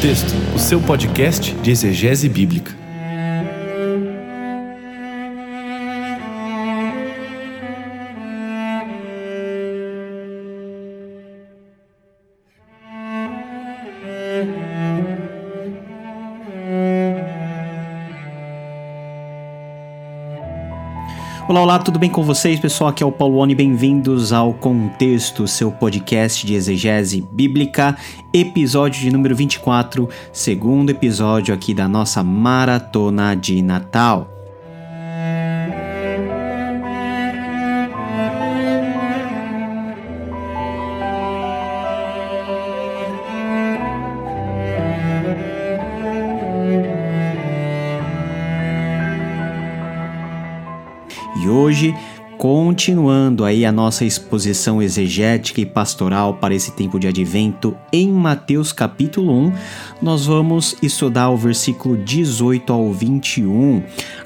Contexto, o seu podcast de exegese bíblica. Olá, olá, tudo bem com vocês, pessoal? Aqui é o Paulo Oni, bem-vindos ao Contexto, seu podcast de exegese bíblica, episódio de número 24, segundo episódio aqui da nossa maratona de Natal. E hoje, continuando aí a nossa exposição exegética e pastoral para esse tempo de advento em Mateus capítulo 1, nós vamos estudar o versículo 18 ao 21,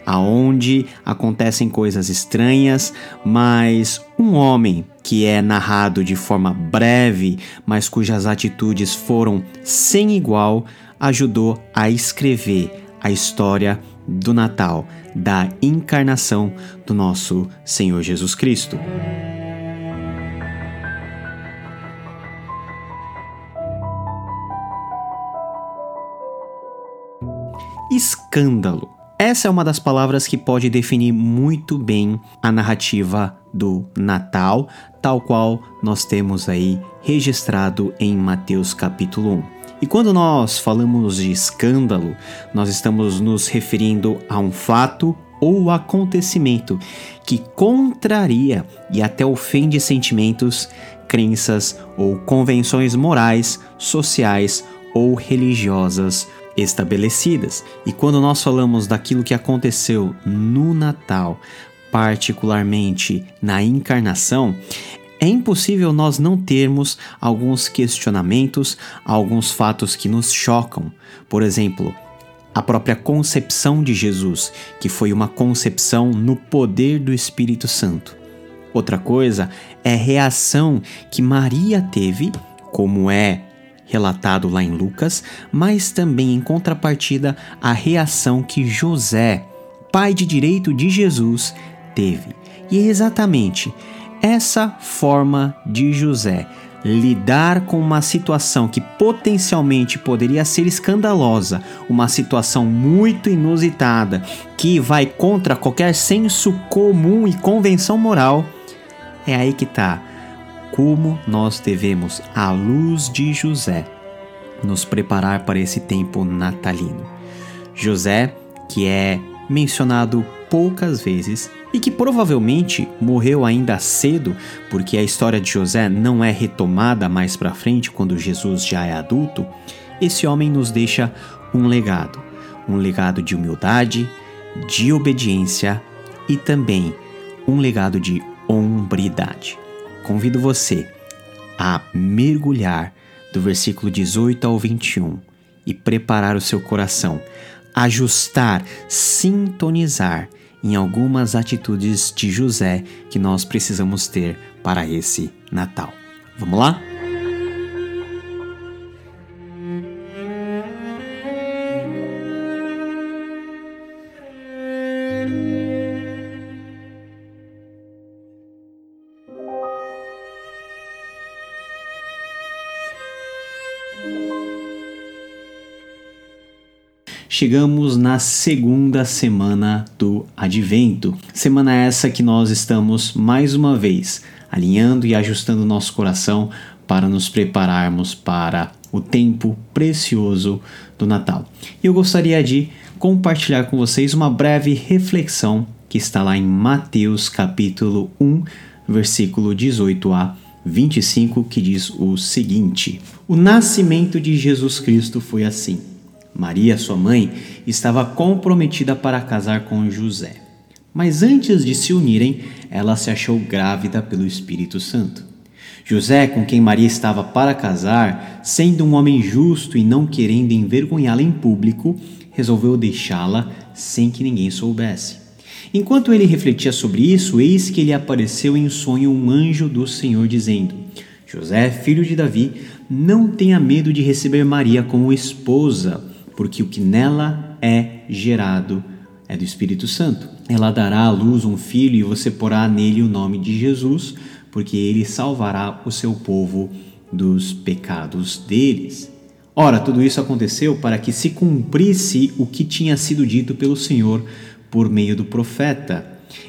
aonde acontecem coisas estranhas, mas um homem que é narrado de forma breve, mas cujas atitudes foram sem igual, ajudou a escrever a história do Natal, da encarnação do nosso Senhor Jesus Cristo. Escândalo. Essa é uma das palavras que pode definir muito bem a narrativa do Natal, tal qual nós temos aí registrado em Mateus capítulo 1. E quando nós falamos de escândalo, nós estamos nos referindo a um fato ou acontecimento que contraria e até ofende sentimentos, crenças ou convenções morais, sociais ou religiosas estabelecidas. E quando nós falamos daquilo que aconteceu no Natal, particularmente na encarnação, é impossível nós não termos alguns questionamentos, alguns fatos que nos chocam. Por exemplo, a própria concepção de Jesus, que foi uma concepção no poder do Espírito Santo. Outra coisa é a reação que Maria teve, como é relatado lá em Lucas, mas também em contrapartida a reação que José, pai de direito de Jesus, teve. E é exatamente essa forma de José lidar com uma situação que potencialmente poderia ser escandalosa, uma situação muito inusitada, que vai contra qualquer senso comum e convenção moral, é aí que está como nós devemos, à luz de José, nos preparar para esse tempo natalino. José, que é mencionado poucas vezes e que provavelmente morreu ainda cedo, porque a história de José não é retomada mais para frente quando Jesus já é adulto, esse homem nos deixa um legado, um legado de humildade, de obediência e também um legado de hombridade. Convido você a mergulhar do versículo 18 ao 21 e preparar o seu coração, ajustar, sintonizar em algumas atitudes de José que nós precisamos ter para esse Natal. Vamos lá? Chegamos na segunda semana do Advento. Semana essa que nós estamos mais uma vez alinhando e ajustando nosso coração para nos prepararmos para o tempo precioso do Natal. Eu gostaria de compartilhar com vocês uma breve reflexão que está lá em Mateus capítulo 1, versículo 18 a 25, que diz o seguinte: O nascimento de Jesus Cristo foi assim. Maria, sua mãe, estava comprometida para casar com José. Mas antes de se unirem, ela se achou grávida pelo Espírito Santo. José, com quem Maria estava para casar, sendo um homem justo e não querendo envergonhá-la em público, resolveu deixá-la sem que ninguém soubesse. Enquanto ele refletia sobre isso, eis que lhe apareceu em sonho um anjo do Senhor dizendo: José, filho de Davi, não tenha medo de receber Maria como esposa, porque o que nela é gerado é do Espírito Santo. Ela dará à luz um filho e você porá nele o nome de Jesus, porque ele salvará o seu povo dos pecados deles. Ora, tudo isso aconteceu para que se cumprisse o que tinha sido dito pelo Senhor por meio do profeta.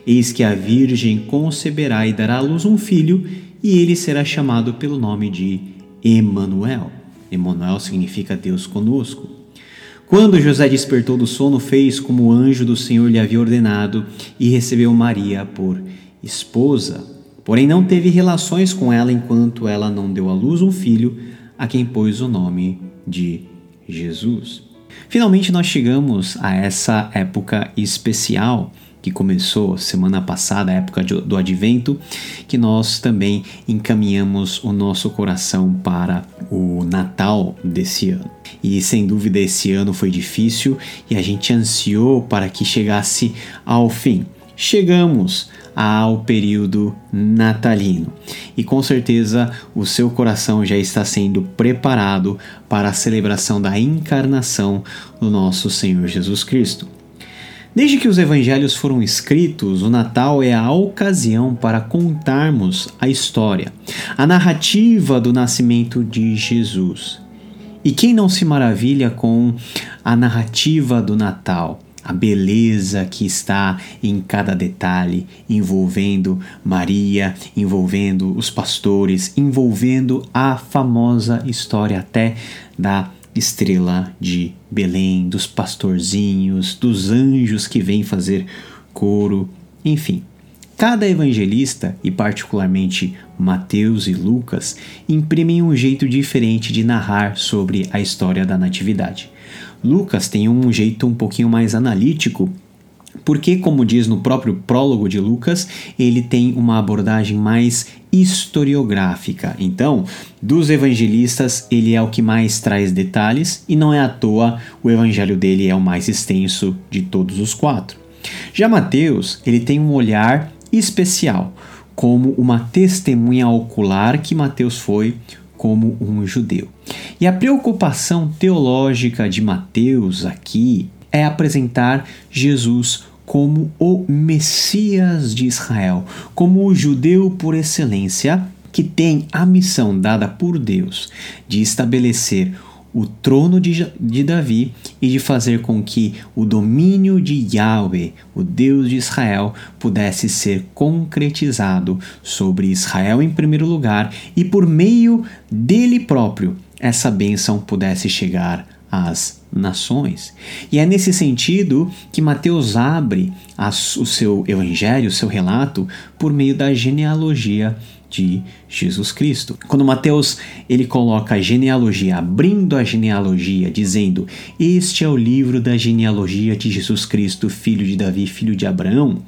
Eis que a Virgem conceberá e dará à luz um filho, e ele será chamado pelo nome de Emanuel. Emanuel significa Deus conosco. Quando José despertou do sono, fez como o anjo do Senhor lhe havia ordenado e recebeu Maria por esposa. Porém, não teve relações com ela enquanto ela não deu à luz um filho, a quem pôs o nome de Jesus. Finalmente nós chegamos a essa época especial que começou semana passada, a época do advento, que nós também encaminhamos o nosso coração para o Natal desse ano. E sem dúvida esse ano foi difícil e a gente ansiou para que chegasse ao fim. Chegamos ao período natalino. E com certeza o seu coração já está sendo preparado para a celebração da encarnação do nosso Senhor Jesus Cristo. Desde que os evangelhos foram escritos, o Natal é a ocasião para contarmos a história, a narrativa do nascimento de Jesus. E quem não se maravilha com a narrativa do Natal? a beleza que está em cada detalhe, envolvendo Maria, envolvendo os pastores, envolvendo a famosa história até da estrela de Belém, dos pastorzinhos, dos anjos que vêm fazer coro, enfim. Cada evangelista, e particularmente Mateus e Lucas, imprimem um jeito diferente de narrar sobre a história da Natividade. Lucas tem um jeito um pouquinho mais analítico, porque, como diz no próprio prólogo de Lucas, ele tem uma abordagem mais historiográfica. Então, dos evangelistas, ele é o que mais traz detalhes e não é à toa o evangelho dele é o mais extenso de todos os quatro. Já Mateus, ele tem um olhar especial, como uma testemunha ocular que Mateus foi como um judeu. E a preocupação teológica de Mateus aqui é apresentar Jesus como o Messias de Israel, como o judeu por excelência que tem a missão dada por Deus de estabelecer o trono de, de Davi e de fazer com que o domínio de Yahweh, o Deus de Israel, pudesse ser concretizado sobre Israel em primeiro lugar e por meio dele próprio essa bênção pudesse chegar às nações. E é nesse sentido que Mateus abre o seu evangelho, o seu relato, por meio da genealogia de Jesus Cristo. Quando Mateus ele coloca a genealogia, abrindo a genealogia, dizendo: "Este é o livro da genealogia de Jesus Cristo, filho de Davi, filho de Abraão",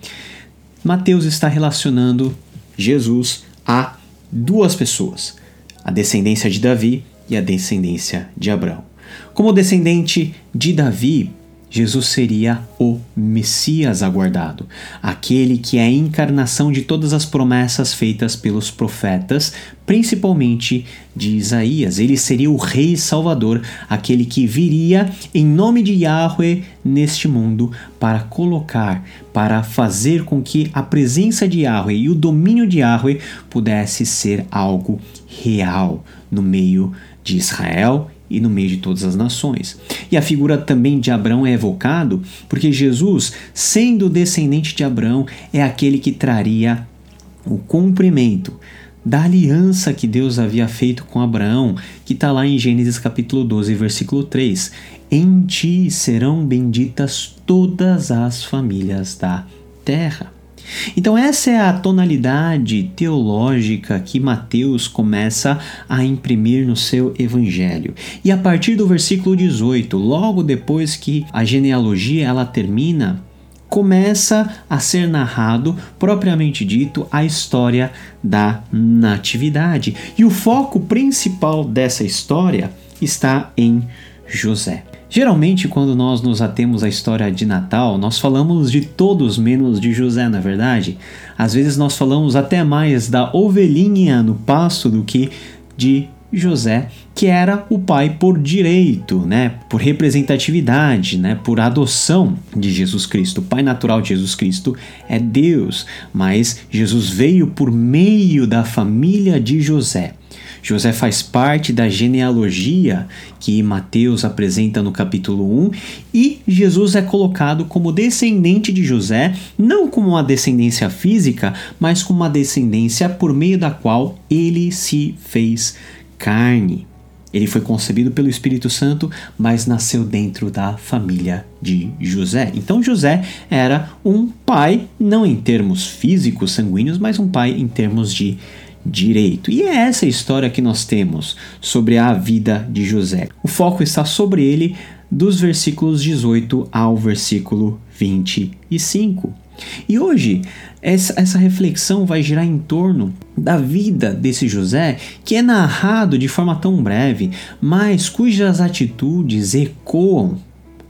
Mateus está relacionando Jesus a duas pessoas: a descendência de Davi e a descendência de Abraão. Como descendente de Davi, Jesus seria o Messias aguardado, aquele que é a encarnação de todas as promessas feitas pelos profetas, principalmente de Isaías. Ele seria o Rei Salvador, aquele que viria em nome de Yahweh neste mundo para colocar, para fazer com que a presença de Yahweh e o domínio de Yahweh pudesse ser algo real no meio de Israel e no meio de todas as nações. E a figura também de Abraão é evocado porque Jesus, sendo descendente de Abraão, é aquele que traria o cumprimento da aliança que Deus havia feito com Abraão, que está lá em Gênesis capítulo 12, versículo 3. Em ti serão benditas todas as famílias da terra. Então, essa é a tonalidade teológica que Mateus começa a imprimir no seu evangelho. E a partir do versículo 18, logo depois que a genealogia ela termina, começa a ser narrado, propriamente dito, a história da natividade. E o foco principal dessa história está em José. Geralmente, quando nós nos atemos à história de Natal, nós falamos de todos menos de José, na é verdade. Às vezes nós falamos até mais da ovelhinha no pasto do que de José, que era o pai por direito, né, por representatividade, né, por adoção de Jesus Cristo. O pai natural de Jesus Cristo é Deus, mas Jesus veio por meio da família de José. José faz parte da genealogia que Mateus apresenta no capítulo 1 e Jesus é colocado como descendente de José, não como uma descendência física, mas como uma descendência por meio da qual ele se fez carne. Ele foi concebido pelo Espírito Santo, mas nasceu dentro da família de José. Então José era um pai, não em termos físicos, sanguíneos, mas um pai em termos de direito. E é essa história que nós temos sobre a vida de José. O foco está sobre ele dos versículos 18 ao versículo 25. E hoje, essa, reflexão vai girar em torno da vida desse José, que é narrado de forma tão breve, mas cujas atitudes ecoam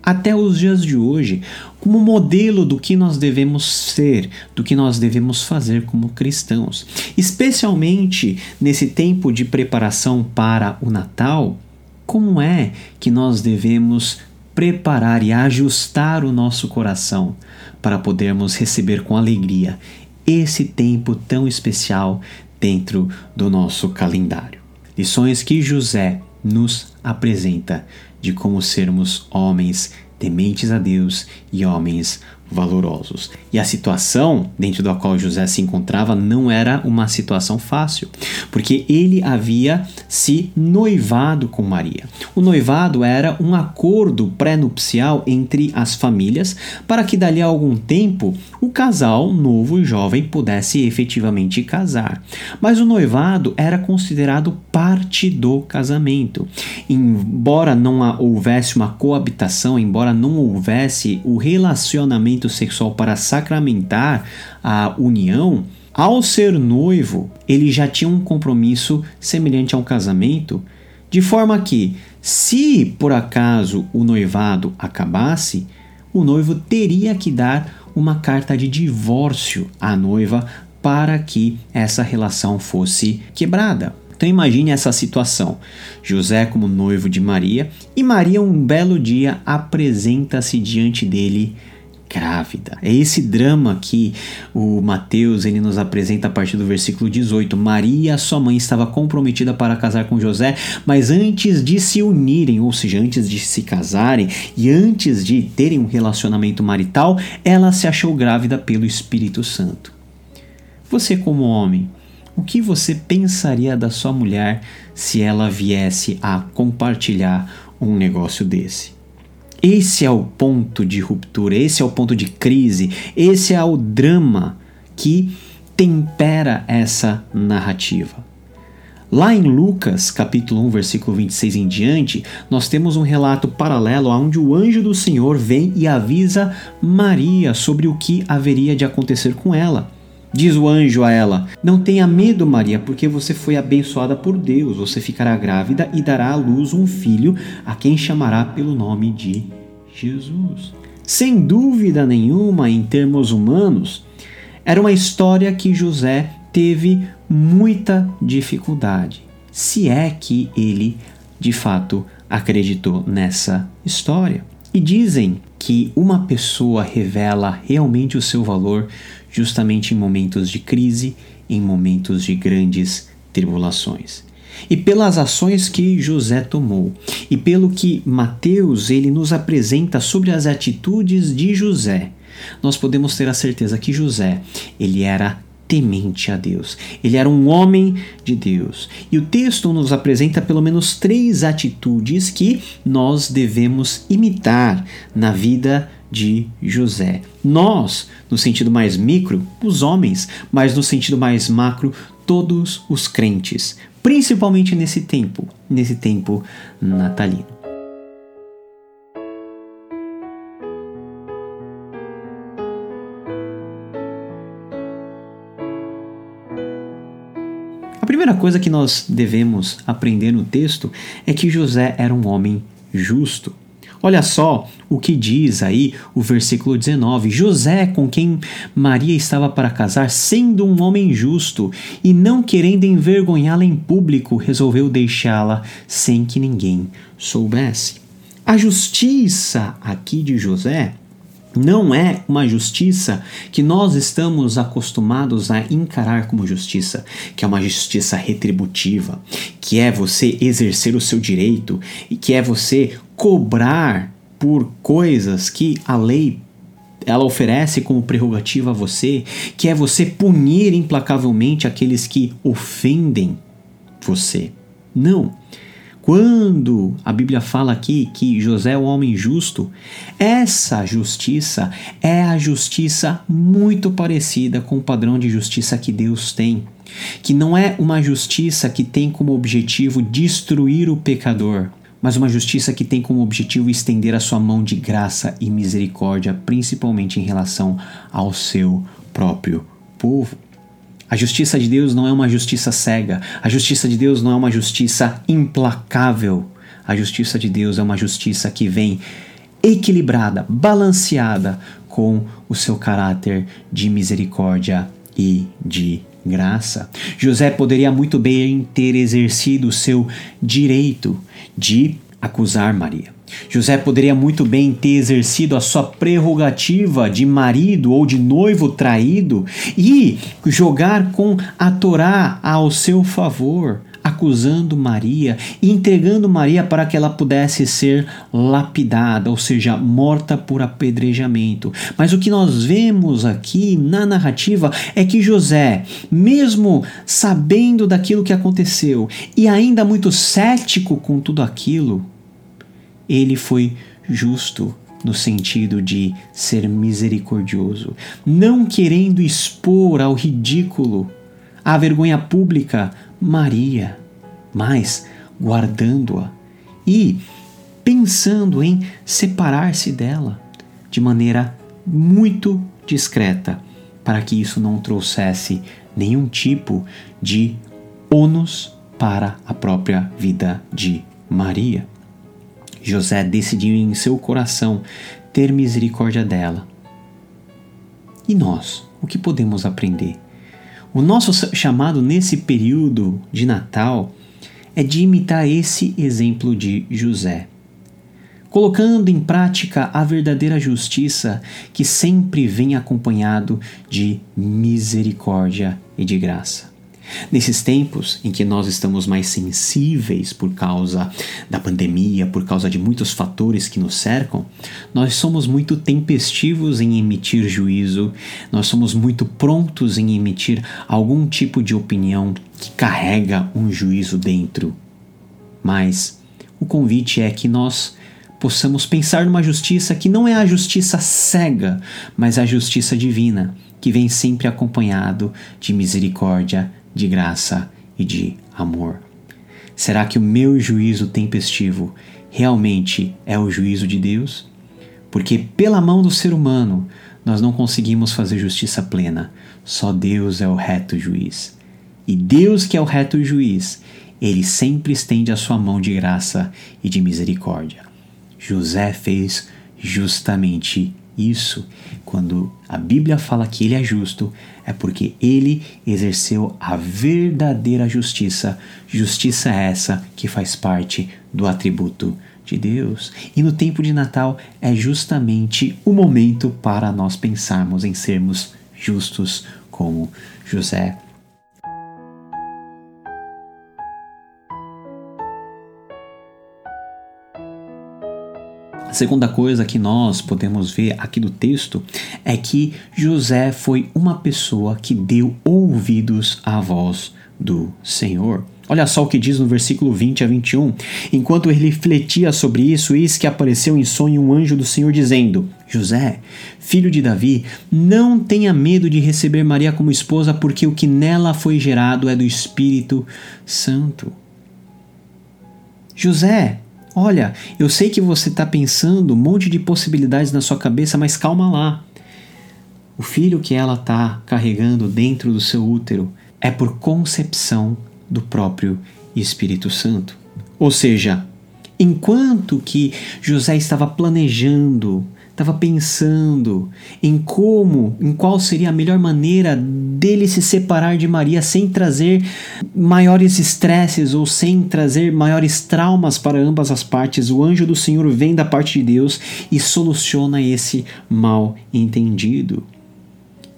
até os dias de hoje como modelo do que nós devemos ser, do que nós devemos fazer como cristãos. Especialmente nesse tempo de preparação para o Natal, como é que nós devemos preparar e ajustar o nosso coração para podermos receber com alegria esse tempo tão especial dentro do nosso calendário. Lições que José nos apresenta de como sermos homens tementes a Deus e homens valorosos. E a situação dentro da qual José se encontrava não era uma situação fácil, porque ele havia se noivado com Maria. O noivado era um acordo pré-nupcial entre as famílias para que dali a algum tempo o casal novo e jovem pudesse efetivamente casar. Mas o noivado era considerado parte do casamento. Embora não houvesse uma coabitação, embora não houvesse o relacionamento sexual para sacramentar a união, ao ser noivo, ele já tinha um compromisso semelhante a um casamento, de forma que, se por acaso o noivado acabasse, o noivo teria que dar uma carta de divórcio à noiva para que essa relação fosse quebrada. Então imagine essa situação: José como noivo de Maria e Maria um belo dia apresenta-se diante dele grávida. É esse drama que o Mateus ele nos apresenta a partir do versículo 18. Maria, sua mãe, estava comprometida para casar com José, mas antes de se unirem, ou seja, antes de se casarem e antes de terem um relacionamento marital, ela se achou grávida pelo Espírito Santo. Você, como homem, o que você pensaria da sua mulher se ela viesse a compartilhar um negócio desse? Esse é o ponto de ruptura, esse é o ponto de crise, esse é o drama que tempera essa narrativa. Lá em Lucas, capítulo 1, versículo 26 em diante, nós temos um relato paralelo onde o anjo do Senhor vem e avisa Maria sobre o que haveria de acontecer com ela. Diz o anjo a ela: Não tenha medo, Maria, porque você foi abençoada por Deus. Você ficará grávida e dará à luz um filho, a quem chamará pelo nome de Jesus. Sem dúvida nenhuma, em termos humanos, era uma história que José teve muita dificuldade, se é que ele de fato acreditou nessa história. E dizem que uma pessoa revela realmente o seu valor justamente em momentos de crise, em momentos de grandes tribulações. E pelas ações que José tomou, e pelo que Mateus ele nos apresenta sobre as atitudes de José, nós podemos ter a certeza que José, ele era temente a Deus. Ele era um homem de Deus. E o texto nos apresenta pelo menos três atitudes que nós devemos imitar na vida de José. Nós, no sentido mais micro, os homens, mas no sentido mais macro, todos os crentes, principalmente nesse tempo, nesse tempo natalino. A primeira coisa que nós devemos aprender no texto é que José era um homem justo. Olha só o que diz aí o versículo 19: José, com quem Maria estava para casar, sendo um homem justo e não querendo envergonhá-la em público, resolveu deixá-la sem que ninguém soubesse. A justiça aqui de José não é uma justiça que nós estamos acostumados a encarar como justiça, que é uma justiça retributiva, que é você exercer o seu direito e que é você cobrar por coisas que a lei ela oferece como prerrogativa a você, que é você punir implacavelmente aqueles que ofendem você. Não. Quando a Bíblia fala aqui que José é um homem justo, essa justiça é a justiça muito parecida com o padrão de justiça que Deus tem, que não é uma justiça que tem como objetivo destruir o pecador, mas uma justiça que tem como objetivo estender a sua mão de graça e misericórdia, principalmente em relação ao seu próprio povo. A justiça de Deus não é uma justiça cega. A justiça de Deus não é uma justiça implacável. A justiça de Deus é uma justiça que vem equilibrada, balanceada com o seu caráter de misericórdia e de graça. José poderia muito bem ter exercido o seu direito de acusar Maria. José poderia muito bem ter exercido a sua prerrogativa de marido ou de noivo traído e jogar com a Torá ao seu favor, acusando Maria e entregando Maria para que ela pudesse ser lapidada, ou seja, morta por apedrejamento. Mas o que nós vemos aqui na narrativa é que José, mesmo sabendo daquilo que aconteceu e ainda muito cético com tudo aquilo, ele foi justo no sentido de ser misericordioso, não querendo expor ao ridículo, à vergonha pública, Maria, mas guardando-a e pensando em separar-se dela de maneira muito discreta, para que isso não trouxesse nenhum tipo de ônus para a própria vida de Maria. José decidiu em seu coração ter misericórdia dela. E nós, o que podemos aprender? O nosso chamado nesse período de Natal é de imitar esse exemplo de José, colocando em prática a verdadeira justiça que sempre vem acompanhado de misericórdia e de graça. Nesses tempos em que nós estamos mais sensíveis por causa da pandemia, por causa de muitos fatores que nos cercam, nós somos muito tempestivos em emitir juízo, nós somos muito prontos em emitir algum tipo de opinião que carrega um juízo dentro. Mas o convite é que nós possamos pensar numa justiça que não é a justiça cega, mas a justiça divina, que vem sempre acompanhado de misericórdia de graça e de amor? Será que o meu juízo tempestivo realmente é o juízo de Deus? Porque pela mão do ser humano nós não conseguimos fazer justiça plena, só Deus é o reto juiz. E Deus, que é o reto juiz, ele sempre estende a sua mão de graça e de misericórdia. José fez justamente isso, quando a Bíblia fala que ele é justo, é porque ele exerceu a verdadeira justiça, justiça essa que faz parte do atributo de Deus. E no tempo de Natal é justamente o momento para nós pensarmos em sermos justos como José. Segunda coisa que nós podemos ver aqui do texto é que José foi uma pessoa que deu ouvidos à voz do Senhor. Olha só o que diz no versículo 20 a 21. Enquanto ele refletia sobre isso, eis que apareceu em sonho um anjo do Senhor dizendo: José, filho de Davi, não tenha medo de receber Maria como esposa, porque o que nela foi gerado é do Espírito Santo. José, Olha, eu sei que você está pensando um monte de possibilidades na sua cabeça, mas calma lá. O filho que ela está carregando dentro do seu útero é por concepção do próprio Espírito Santo. Ou seja, Enquanto que José estava planejando, estava pensando em como, em qual seria a melhor maneira dele se separar de Maria sem trazer maiores estresses ou sem trazer maiores traumas para ambas as partes, o anjo do Senhor vem da parte de Deus e soluciona esse mal entendido.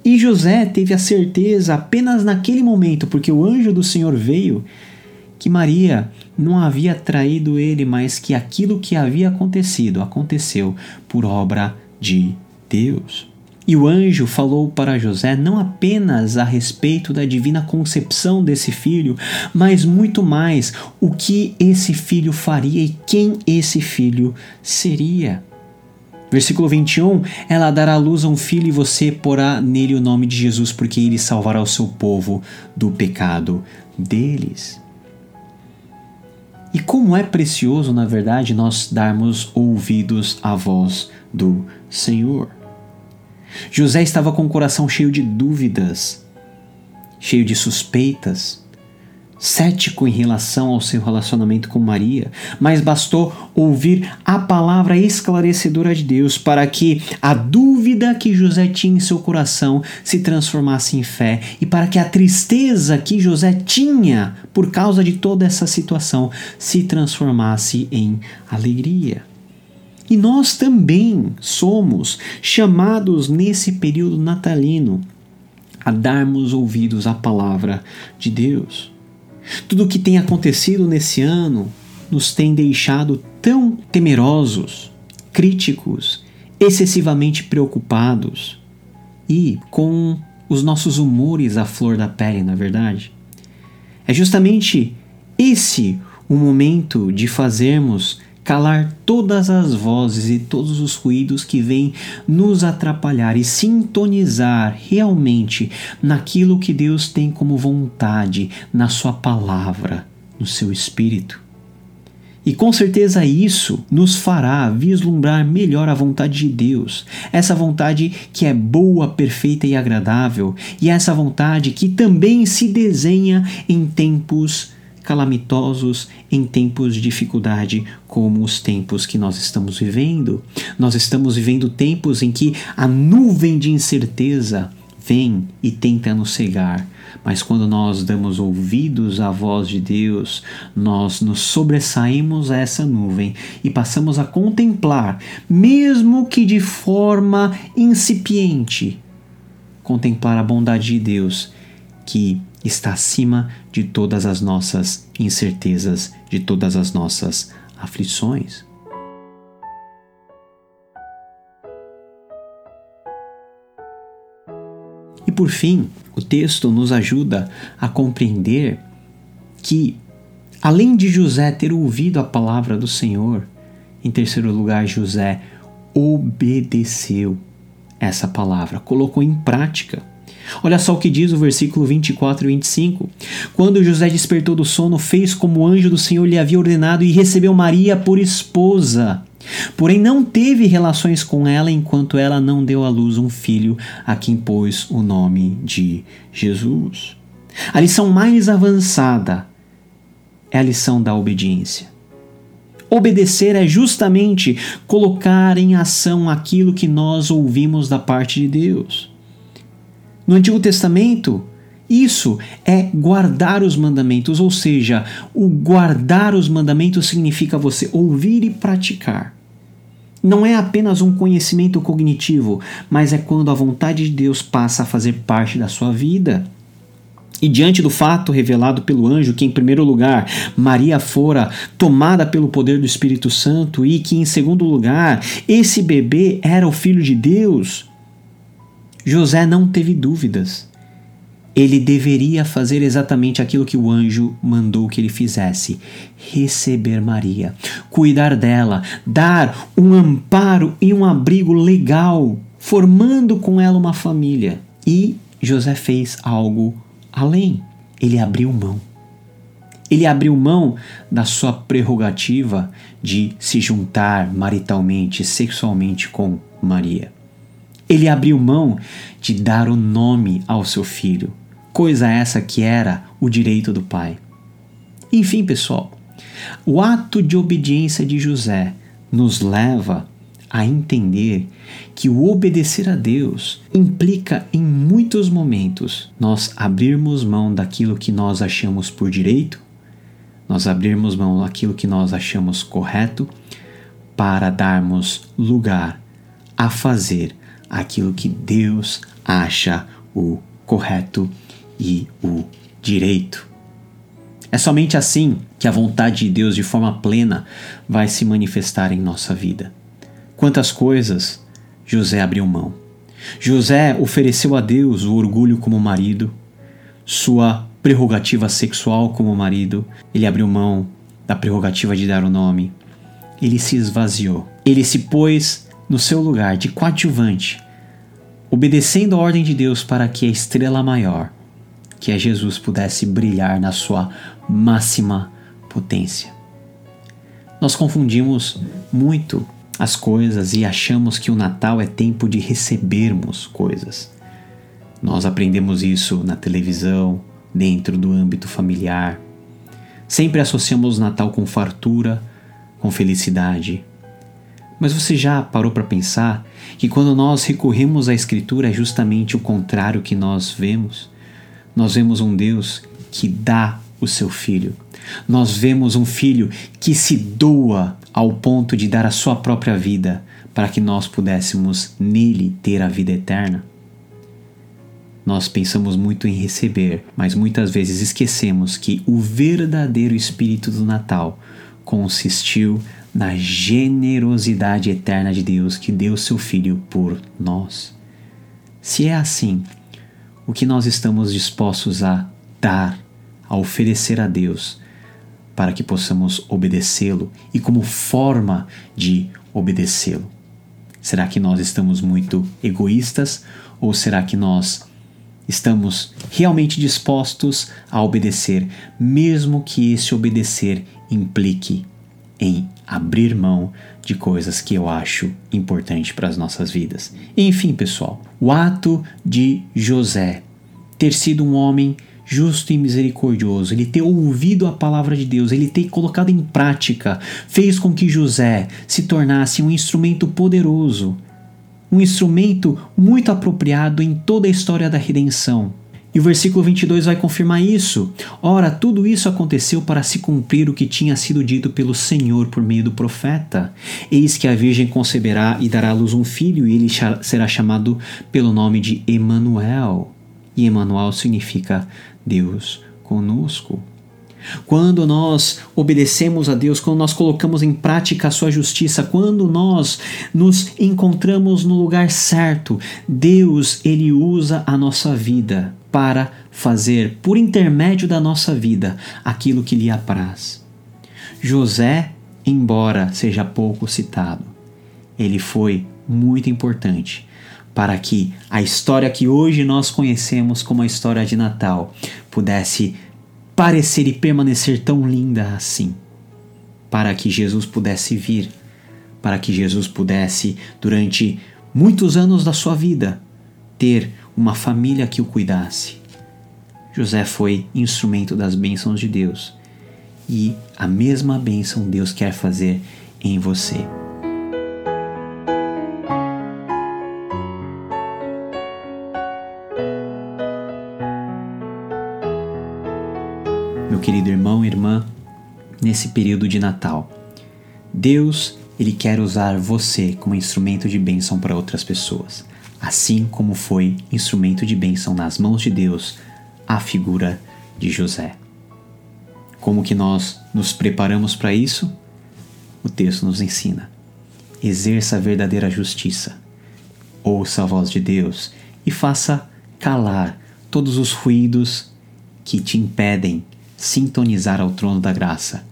E José teve a certeza apenas naquele momento, porque o anjo do Senhor veio, que Maria não havia traído ele, mas que aquilo que havia acontecido aconteceu por obra de Deus. E o anjo falou para José não apenas a respeito da divina concepção desse filho, mas muito mais o que esse filho faria e quem esse filho seria. Versículo 21, ela dará à luz a um filho e você porá nele o nome de Jesus, porque ele salvará o seu povo do pecado deles. E como é precioso, na verdade, nós darmos ouvidos à voz do Senhor. José estava com o coração cheio de dúvidas, cheio de suspeitas, cético em relação ao seu relacionamento com Maria, mas bastou ouvir a palavra esclarecedora de Deus para que a dúvida que José tinha em seu coração se transformasse em fé e para que a tristeza que José tinha por causa de toda essa situação se transformasse em alegria. E nós também somos chamados nesse período natalino a darmos ouvidos à palavra de Deus. Tudo o que tem acontecido nesse ano nos tem deixado tão temerosos, críticos, excessivamente preocupados e com os nossos humores à flor da pele, na é verdade. É justamente esse o momento de fazermos calar todas as vozes e todos os ruídos que vêm nos atrapalhar e sintonizar realmente naquilo que Deus tem como vontade, na Sua palavra, no seu espírito. E com certeza isso nos fará vislumbrar melhor a vontade de Deus, essa vontade que é boa, perfeita e agradável, e essa vontade que também se desenha em tempos calamitosos em tempos de dificuldade, como os tempos que nós estamos vivendo. Nós estamos vivendo tempos em que a nuvem de incerteza vem e tenta nos cegar. Mas quando nós damos ouvidos à voz de Deus, nós nos sobressaímos a essa nuvem e passamos a contemplar, mesmo que de forma incipiente, contemplar a bondade de Deus que está acima de todas as nossas incertezas, de todas as nossas aflições. E por fim, o texto nos ajuda a compreender que, além de José ter ouvido a palavra do Senhor, em terceiro lugar, José obedeceu essa palavra, colocou em prática. Olha só o que diz o versículo 24 e 25. Quando José despertou do sono, fez como o anjo do Senhor lhe havia ordenado e recebeu Maria por esposa. Porém, não teve relações com ela enquanto ela não deu à luz um filho a quem pôs o nome de Jesus. A lição mais avançada é a lição da obediência. Obedecer é justamente colocar em ação aquilo que nós ouvimos da parte de Deus. No Antigo Testamento, isso é guardar os mandamentos, ou seja, o guardar os mandamentos significa você ouvir e praticar. Não é apenas um conhecimento cognitivo, mas é quando a vontade de Deus passa a fazer parte da sua vida. E diante do fato revelado pelo anjo que, em primeiro lugar, Maria fora tomada pelo poder do Espírito Santo e que, em segundo lugar, esse bebê era o filho de Deus, José não teve dúvidas. Ele deveria fazer exatamente aquilo que o anjo mandou que ele fizesse: receber Maria, cuidar dela, dar um amparo e um abrigo legal, formando com ela uma família. E José fez algo além. Ele abriu mão. Ele abriu mão da sua prerrogativa de se juntar maritalmente, sexualmente com Maria. Ele abriu mão de dar o nome ao seu filho, coisa essa que era o direito do pai. Enfim, pessoal, O ato de obediência de José nos leva a entender que o obedecer a Deus implica em muitos momentos nós abrirmos mão daquilo que nós achamos por direito, nós abrirmos mão daquilo que nós achamos correto para darmos lugar a fazer aquilo que Deus acha o correto e o direito. É somente assim que a vontade de Deus de forma plena vai se manifestar em nossa vida. Quantas coisas José abriu mão. José ofereceu a Deus o orgulho como marido, sua prerrogativa sexual como marido, ele abriu mão da prerrogativa de dar o nome. Ele se esvaziou. Ele se pôs no seu lugar de coadjuvante, obedecendo a ordem de Deus para que a estrela maior, que é Jesus, pudesse brilhar na sua máxima potência. Nós confundimos muito as coisas e achamos que o Natal é tempo de recebermos coisas. Nós aprendemos isso na televisão, dentro do âmbito familiar. Sempre associamos Natal com fartura, com felicidade. Mas você já parou para pensar que quando nós recorremos à Escritura é justamente o contrário que nós vemos? Nós vemos um Deus que dá o seu filho. Nós vemos um filho que se doa ao ponto de dar a sua própria vida para que nós pudéssemos nele ter a vida eterna. Nós pensamos muito em receber, mas muitas vezes esquecemos que o verdadeiro espírito do Natal consistiu na generosidade eterna de Deus que deu seu Filho por nós. Se é assim, o que nós estamos dispostos a dar, a oferecer a Deus, para que possamos obedecê-lo e como forma de obedecê-lo? Será que nós estamos muito egoístas ou será que nós estamos realmente dispostos a obedecer, mesmo que esse obedecer implique em abrir mão de coisas que eu acho importante para as nossas vidas. Enfim, pessoal, o ato de José ter sido um homem justo e misericordioso, ele ter ouvido a palavra de Deus, ele ter colocado em prática, fez com que José se tornasse um instrumento poderoso, um instrumento muito apropriado em toda a história da redenção. E o versículo 22 vai confirmar isso. Ora, tudo isso aconteceu para se cumprir o que tinha sido dito pelo Senhor por meio do profeta. Eis que a Virgem conceberá e dará à luz um filho, e ele será chamado pelo nome de Emanuel. E Emanuel significa Deus conosco. Quando nós obedecemos a Deus, quando nós colocamos em prática a sua justiça, quando nós nos encontramos no lugar certo, Deus ele usa a nossa vida para fazer, por intermédio da nossa vida, aquilo que lhe apraz. José, embora seja pouco citado, ele foi muito importante para que a história que hoje nós conhecemos como a história de Natal pudesse parecer e permanecer tão linda assim, para que Jesus pudesse vir, para que Jesus pudesse, durante muitos anos da sua vida, ter uma família que o cuidasse. José foi instrumento das bênçãos de Deus e a mesma bênção Deus quer fazer em você. Meu querido irmão e irmã, nesse período de Natal, Deus ele quer usar você como instrumento de bênção para outras pessoas assim como foi instrumento de bênção nas mãos de Deus a figura de José. Como que nós nos preparamos para isso? O texto nos ensina. Exerça a verdadeira justiça. Ouça a voz de Deus e faça calar todos os ruídos que te impedem sintonizar ao trono da graça.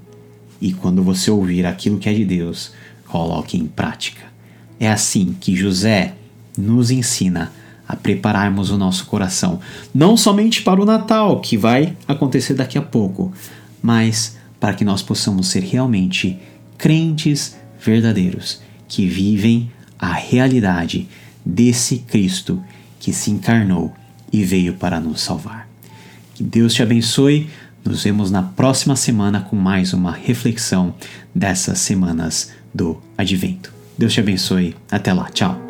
E quando você ouvir aquilo que é de Deus, coloque em prática. É assim que José nos ensina a prepararmos o nosso coração, não somente para o Natal, que vai acontecer daqui a pouco, mas para que nós possamos ser realmente crentes verdadeiros que vivem a realidade desse Cristo que se encarnou e veio para nos salvar. Que Deus te abençoe. Nos vemos na próxima semana com mais uma reflexão dessas semanas do Advento. Deus te abençoe. Até lá. Tchau.